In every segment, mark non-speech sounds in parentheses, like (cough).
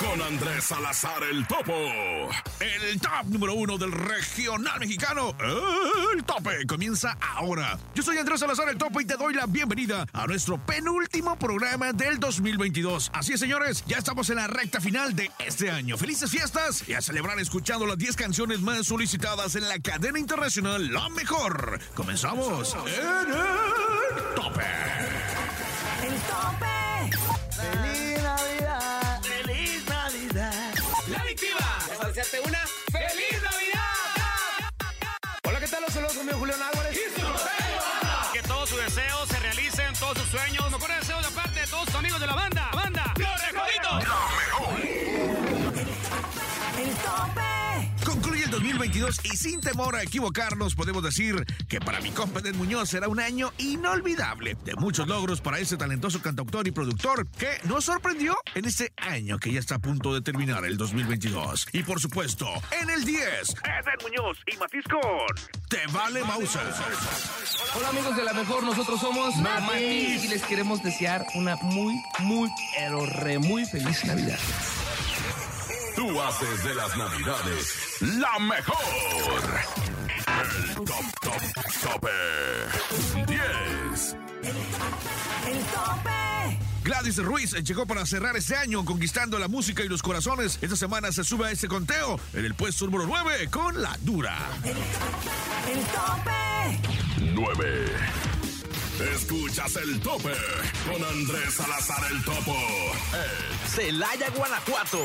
con Andrés Salazar el Topo. El top número uno del regional mexicano. El tope comienza ahora. Yo soy Andrés Salazar el Topo y te doy la bienvenida a nuestro penúltimo programa del 2022. Así es, señores, ya estamos en la recta final de este año. Felices fiestas y a celebrar escuchando las 10 canciones más solicitadas en la cadena internacional La Mejor. Comenzamos en el Sueño 2022 y sin temor a equivocarnos podemos decir que para mi compa Ed Muñoz será un año inolvidable de muchos logros para ese talentoso cantautor y productor que nos sorprendió en este año que ya está a punto de terminar el 2022. Y por supuesto, en el 10, Ed Muñoz y Matiz con Te Vale Mauser. Hola, amigos de la mejor. Nosotros somos Matiz y les queremos desear una muy, muy, pero re muy feliz Navidad. Tú haces de las navidades la mejor. El top, top, tope. 10. El tope. Gladys Ruiz llegó para cerrar este año conquistando la música y los corazones. Esta semana se sube a este conteo en el puesto número 9 con La Dura. El tope. 9. Escuchas el tope con Andrés Salazar el Topo. El Celaya, Guanajuato.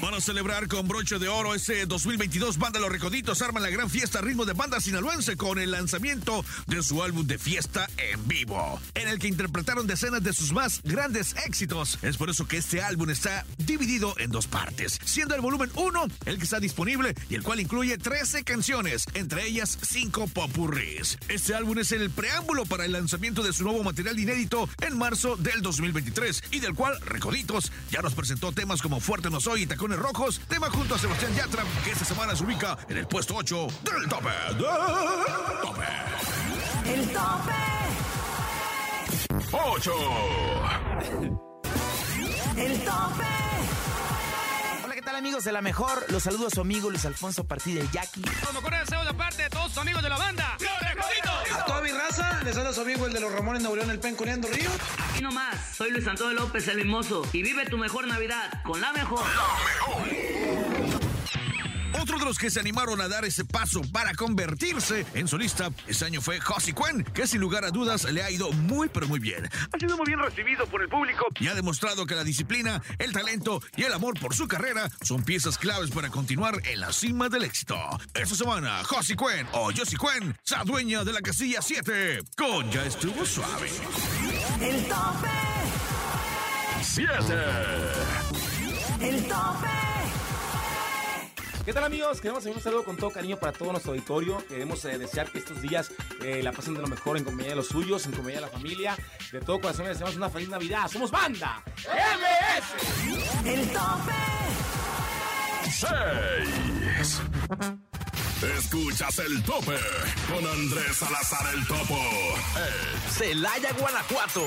Para celebrar con broche de oro este 2022, Banda Los Recoditos arman la gran fiesta ritmo de banda sinaloense con el lanzamiento de su álbum de fiesta en vivo, en el que interpretaron decenas de sus más grandes éxitos. Es por eso que este álbum está dividido en dos partes, siendo el volumen 1 el que está disponible y el cual incluye 13 canciones, entre ellas 5 popurris. Este álbum es el preámbulo para el lanzamiento de su nuevo material inédito en marzo del 2023 y del cual Recoditos ya nos presentó temas como Fuerte No Soy y Tacones Rojos, tema junto a Sebastián Yatra, que esta semana se ubica en el puesto 8 del tope. del tope. El tope. 8. El tope. Hola, ¿qué tal, amigos de la mejor? Los saludo a su amigo Luis Alfonso Partida de Jackie. Los mejores deseos de parte de todos sus amigos de la banda. A toda mi raza, les habla su amigo el de los Ramones Nuevo León, el Penconeando Río. Aquí nomás, soy Luis Antonio López, el mimoso, y vive tu mejor Navidad con la mejor. Otro de los que se animaron a dar ese paso para convertirse en solista este año fue Josie Quen, que sin lugar a dudas le ha ido muy pero muy bien. Ha sido muy bien recibido por el público y ha demostrado que la disciplina, el talento y el amor por su carrera son piezas claves para continuar en la cima del éxito. Esta semana, Josie Quen o Josie Quen se adueña de la casilla 7 con Ya estuvo suave. El tope. 7. El tope. ¿Qué tal amigos? Queremos hacer un saludo con todo cariño para todo nuestro auditorio. Queremos eh, desear que estos días eh, la pasen de lo mejor en compañía de los suyos, en compañía de la familia. De todo corazón les deseamos una feliz Navidad. ¡Somos banda! MS. El tope. 6. Escuchas el tope con Andrés Salazar el Topo. El Celaya, Guanajuato.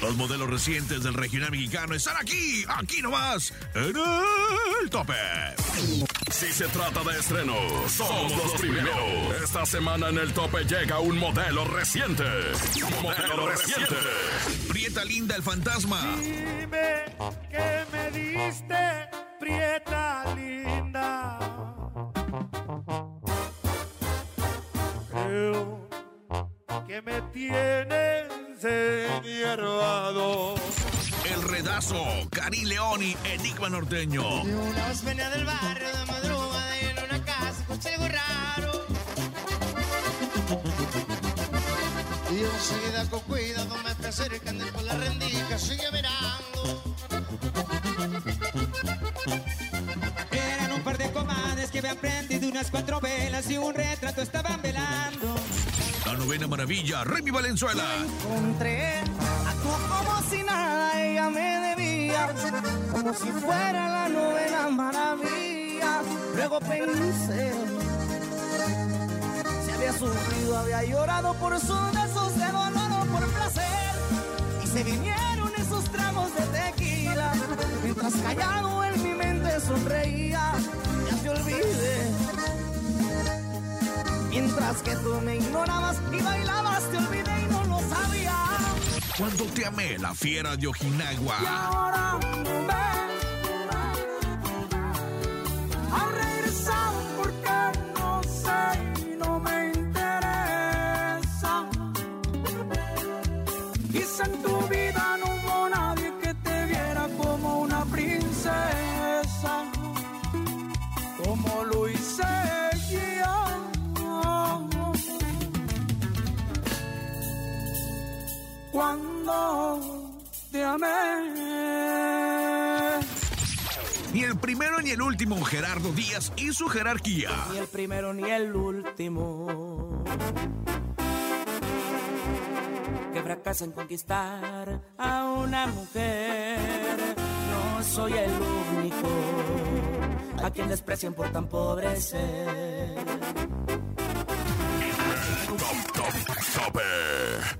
Los modelos recientes del regional mexicano están aquí, aquí nomás, en el tope. Si se trata de estrenos, somos los primeros. Esta semana en el tope llega un modelo reciente. Modelo reciente. Prieta Linda el fantasma. Dime que me diste, Prieta linda. Creo que me tienes enhierbado. El redazo, Cari León y Enigma Norteño. Una vez venía del barrio de madrugada y en una casa escuché algo raro. Y enseguida con cuidado me fui acercando y por la rendica sigue mirando. Eran un par de comadres que habían prendido unas cuatro velas y un retrato estaban novena maravilla, Remy Valenzuela. encontré Actuó como si nada ella me debía. Como si fuera la novena maravilla. Luego pensé Si había sufrido, había llorado por sus besos de dolor o por placer. Y se vinieron esos tragos de tequila. Mientras callado en mi mente sonreía Ya te olvidé Mientras que tú me ignorabas y bailabas, te olvidé y no lo sabía. Cuando te amé, la fiera de Y Ojinagua. ahora ven, ha regresado Ni el primero ni el último, Gerardo Díaz y su jerarquía. Ni el primero ni el último. Que fracasa en conquistar a una mujer. No soy el único a quien desprecian por tan pobre ser. Tope.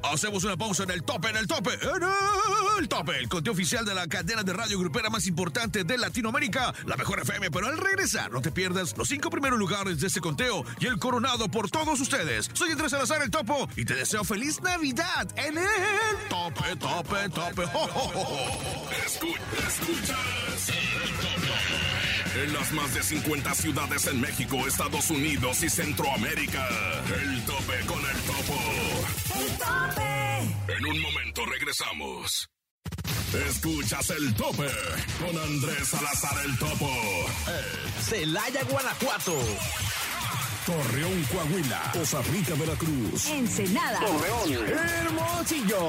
Hacemos una pausa en el tope, en el tope, en el tope. El conteo oficial de la cadena de radio grupera más importante de Latinoamérica, la mejor FM. Pero al regresar, no te pierdas los cinco primeros lugares de este conteo y el coronado por todos ustedes. Soy Andrés Salazar, el topo, y te deseo feliz Navidad en el tope, tope, tope. ¡Jo, jo, jo, jo! Escucha, escuchas. En las más de 50 ciudades en México, Estados Unidos y Centroamérica. El tope con el topo. El Tope. En un momento regresamos. Escuchas el tope con Andrés Salazar el topo. Celaya, Guanajuato. Torreón, Coahuila. Costa Rica, Veracruz. Ensenada. Hermosillo.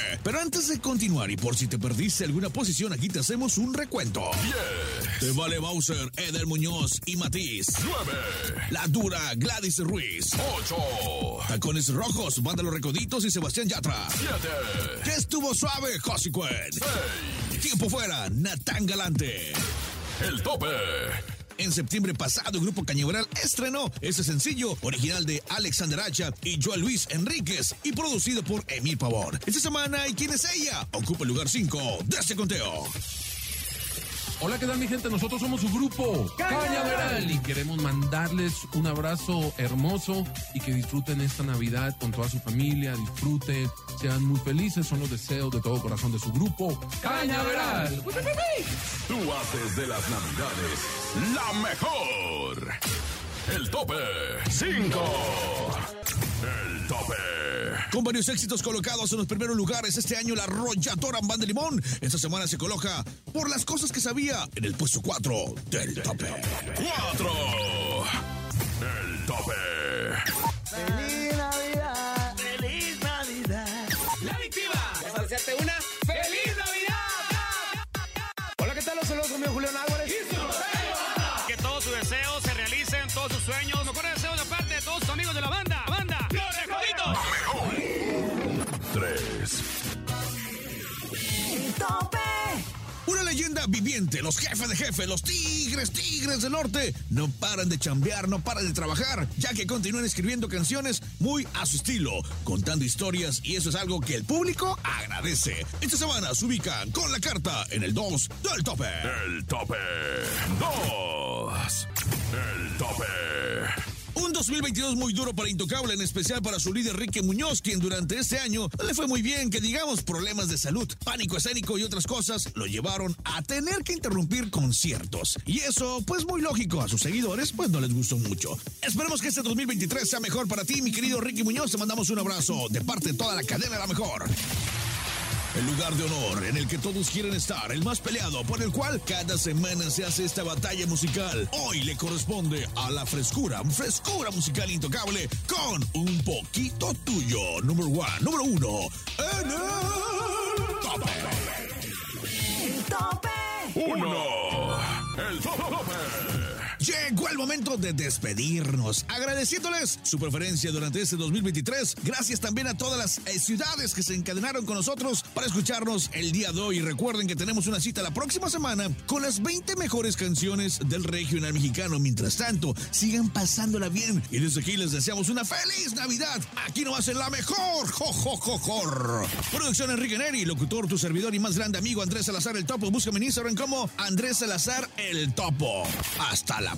(laughs) Pero antes de continuar y por si te perdiste alguna posición, aquí te hacemos un recuento. 10, Te vale Bowser, Eder Muñoz y Matiz. 9, La dura Gladys Ruiz. 8, Tacones Rojos, Banda Los Recoditos y Sebastián Yatra. 7, Que estuvo suave, Josie Cuen. 6, Tiempo fuera, Natán Galante. el tope. En septiembre pasado, el grupo Cañaveral estrenó ese sencillo original de Alexander Hacha y Joel Luis Enríquez y producido por Emil Pavón. Esta semana, ¿y quién es ella? Ocupa el lugar 5 de este conteo. Hola, ¿qué tal mi gente? Nosotros somos su grupo Cañaveral y queremos mandarles un abrazo hermoso y que disfruten esta Navidad con toda su familia, disfruten, sean muy felices, son los deseos de todo corazón de su grupo Cañaveral. Tú haces de las navidades la mejor. El tope 5. El tope. Con varios éxitos colocados en los primeros lugares este año, la arrolladora Banda Limón esta semana se coloca por las cosas que sabía en el puesto 4 del tope. 4. El tope. Los jefes de jefe, los tigres, tigres del norte, no paran de chambear, no paran de trabajar, ya que continúan escribiendo canciones muy a su estilo, contando historias y eso es algo que el público agradece. Esta semana se ubican con la carta en el 2 del tope. El tope. 2. El tope. Un 2022 muy duro para Intocable, en especial para su líder Ricky Muñoz, quien durante este año le fue muy bien, que digamos problemas de salud, pánico escénico y otras cosas lo llevaron a tener que interrumpir conciertos. Y eso, pues muy lógico, a sus seguidores pues no les gustó mucho. Esperemos que este 2023 sea mejor para ti, mi querido Ricky Muñoz, te mandamos un abrazo de parte de toda la cadena de la mejor. El lugar de honor en el que todos quieren estar, el más peleado, por el cual cada semana se hace esta batalla musical. Hoy le corresponde a la frescura, frescura musical intocable con un poquito tuyo. Número uno, número uno, en el tope. Tope. 1. El tope. Llegó el momento de despedirnos, agradeciéndoles su preferencia durante este 2023. Gracias también a todas las eh, ciudades que se encadenaron con nosotros para escucharnos el día de hoy. Recuerden que tenemos una cita la próxima semana con las 20 mejores canciones del regional mexicano. Mientras tanto, sigan pasándola bien y desde aquí les deseamos una feliz Navidad. Aquí no hacen la mejor. Jo, jo, jo, jo. Producción Enrique Neri, locutor, tu servidor y más grande amigo Andrés Salazar el Topo. Búscame en Instagram como Andrés Salazar el Topo. Hasta la